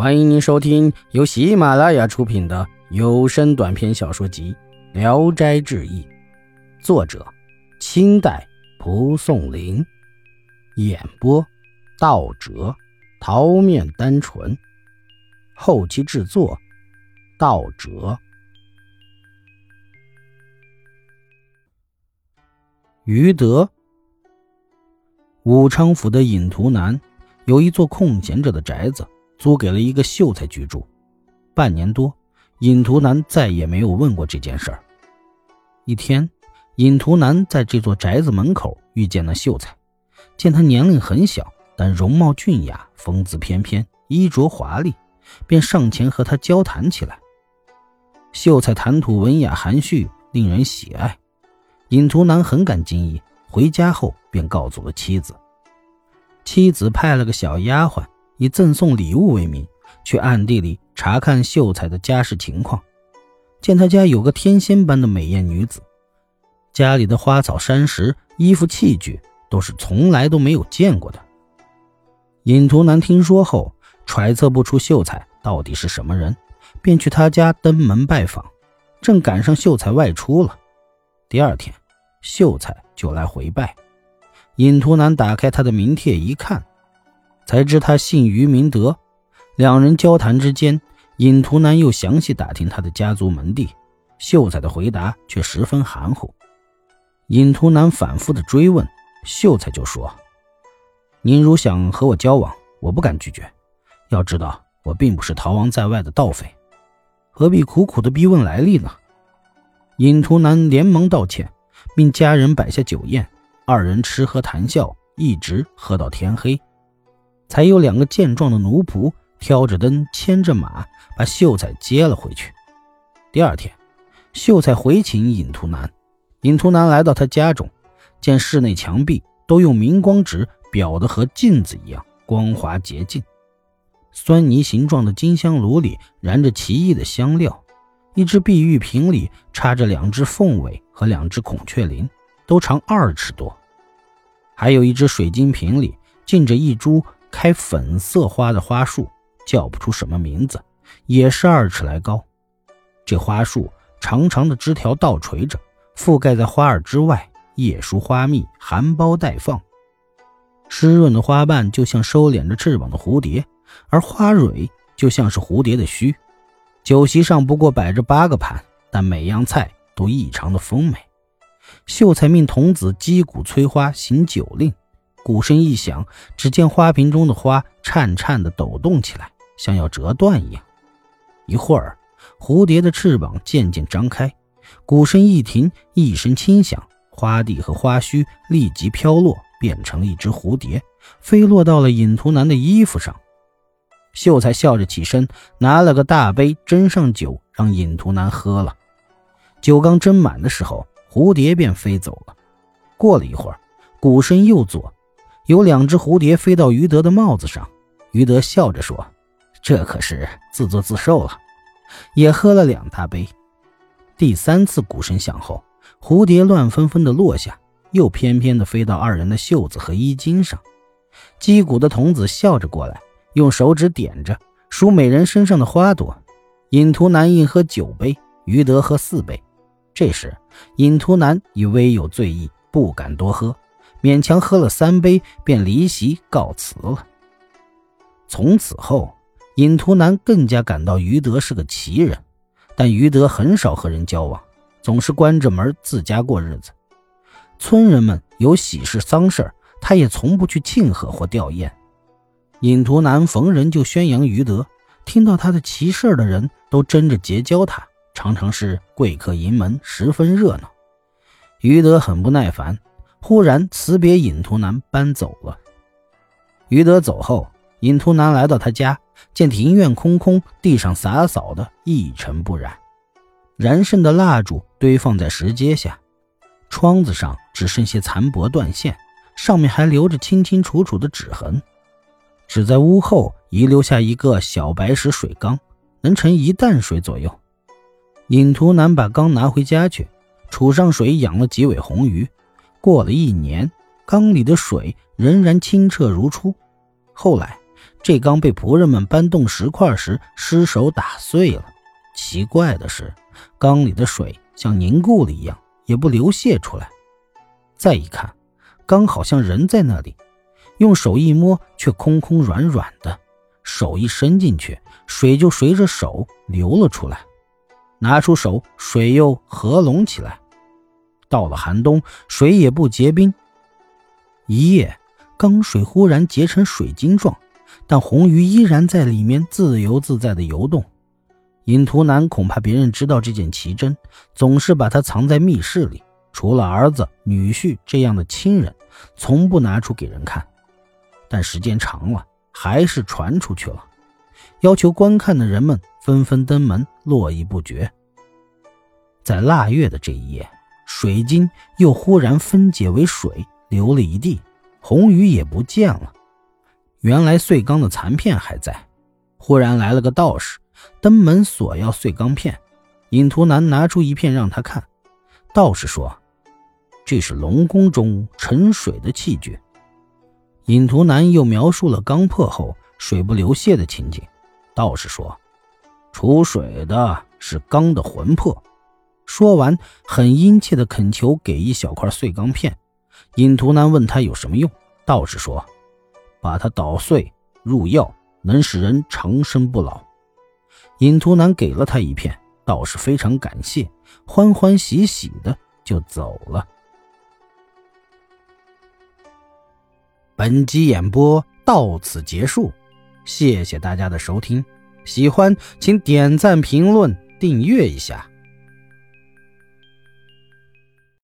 欢迎您收听由喜马拉雅出品的有声短篇小说集《聊斋志异》，作者：清代蒲松龄，演播：道哲、桃面单纯，后期制作：道哲。余德，武昌府的隐图南有一座空闲着的宅子。租给了一个秀才居住，半年多，尹图南再也没有问过这件事儿。一天，尹图南在这座宅子门口遇见了秀才，见他年龄很小，但容貌俊雅，风姿翩翩，衣着华丽，便上前和他交谈起来。秀才谈吐文雅含蓄，令人喜爱。尹图南很感惊异，回家后便告诉了妻子。妻子派了个小丫鬟。以赠送礼物为名，去暗地里查看秀才的家世情况，见他家有个天仙般的美艳女子，家里的花草山石、衣服器具都是从来都没有见过的。尹图南听说后，揣测不出秀才到底是什么人，便去他家登门拜访，正赶上秀才外出了。第二天，秀才就来回拜，尹图南打开他的名帖一看。才知他姓于明德，两人交谈之间，尹图南又详细打听他的家族门第，秀才的回答却十分含糊。尹图南反复的追问，秀才就说：“您如想和我交往，我不敢拒绝。要知道，我并不是逃亡在外的盗匪，何必苦苦的逼问来历呢？”尹图南连忙道歉，命家人摆下酒宴，二人吃喝谈笑，一直喝到天黑。才有两个健壮的奴仆挑着灯，牵着马，把秀才接了回去。第二天，秀才回请尹图南。尹图南来到他家中，见室内墙壁都用明光纸裱得和镜子一样光滑洁净。酸泥形状的金香炉里燃着奇异的香料，一只碧玉瓶里插着两只凤尾和两只孔雀翎，都长二尺多。还有一只水晶瓶里浸着一株。开粉色花的花树，叫不出什么名字，也是二尺来高。这花树长长的枝条倒垂着，覆盖在花儿之外，叶疏花密，含苞待放。湿润的花瓣就像收敛着翅膀的蝴蝶，而花蕊就像是蝴蝶的须。酒席上不过摆着八个盘，但每样菜都异常的丰美。秀才命童子击鼓催花，行酒令。鼓声一响，只见花瓶中的花颤颤地抖动起来，像要折断一样。一会儿，蝴蝶的翅膀渐渐张开，鼓声一停，一声轻响，花蒂和花须立即飘落，变成了一只蝴蝶，飞落到了尹图南的衣服上。秀才笑着起身，拿了个大杯，斟上酒，让尹图南喝了。酒刚斟满的时候，蝴蝶便飞走了。过了一会儿，鼓声又作。有两只蝴蝶飞到于德的帽子上，于德笑着说：“这可是自作自受了。”也喝了两大杯。第三次鼓声响后，蝴蝶乱纷纷地落下，又翩翩地飞到二人的袖子和衣襟上。击鼓的童子笑着过来，用手指点着，数美人身上的花朵。尹图南一喝九杯，于德喝四杯。这时，尹图南已微有醉意，不敢多喝。勉强喝了三杯，便离席告辞了。从此后，尹图南更加感到于德是个奇人，但于德很少和人交往，总是关着门自家过日子。村人们有喜事丧事，他也从不去庆贺或吊唁。尹图南逢人就宣扬于德，听到他的奇事的人都争着结交他，常常是贵客盈门，十分热闹。于德很不耐烦。忽然辞别尹图南，搬走了。于德走后，尹图南来到他家，见庭院空空，地上洒扫的一尘不染，燃剩的蜡烛堆放在石阶下，窗子上只剩些残帛断线，上面还留着清清楚楚的指痕。只在屋后遗留下一个小白石水缸，能盛一担水左右。尹图南把缸拿回家去，储上水，养了几尾红鱼。过了一年，缸里的水仍然清澈如初。后来，这缸被仆人们搬动石块时失手打碎了。奇怪的是，缸里的水像凝固了一样，也不流泻出来。再一看，缸好像人在那里，用手一摸，却空空软软的。手一伸进去，水就随着手流了出来。拿出手，水又合拢起来。到了寒冬，水也不结冰。一夜，缸水忽然结成水晶状，但红鱼依然在里面自由自在的游动。尹图南恐怕别人知道这件奇珍，总是把它藏在密室里，除了儿子、女婿这样的亲人，从不拿出给人看。但时间长了，还是传出去了，要求观看的人们纷纷登门，络绎不绝。在腊月的这一夜，水晶又忽然分解为水，流了一地，红鱼也不见了。原来碎缸的残片还在。忽然来了个道士。登门索要碎钢片，尹图南拿出一片让他看。道士说：“这是龙宫中沉水的器具。”尹图南又描述了钢破后水不流泻的情景。道士说：“出水的是钢的魂魄。”说完，很殷切的恳求给一小块碎钢片。尹图南问他有什么用，道士说：“把它捣碎入药，能使人长生不老。”尹图南给了他一片，道士非常感谢，欢欢喜喜的就走了。本集演播到此结束，谢谢大家的收听，喜欢请点赞、评论、订阅一下。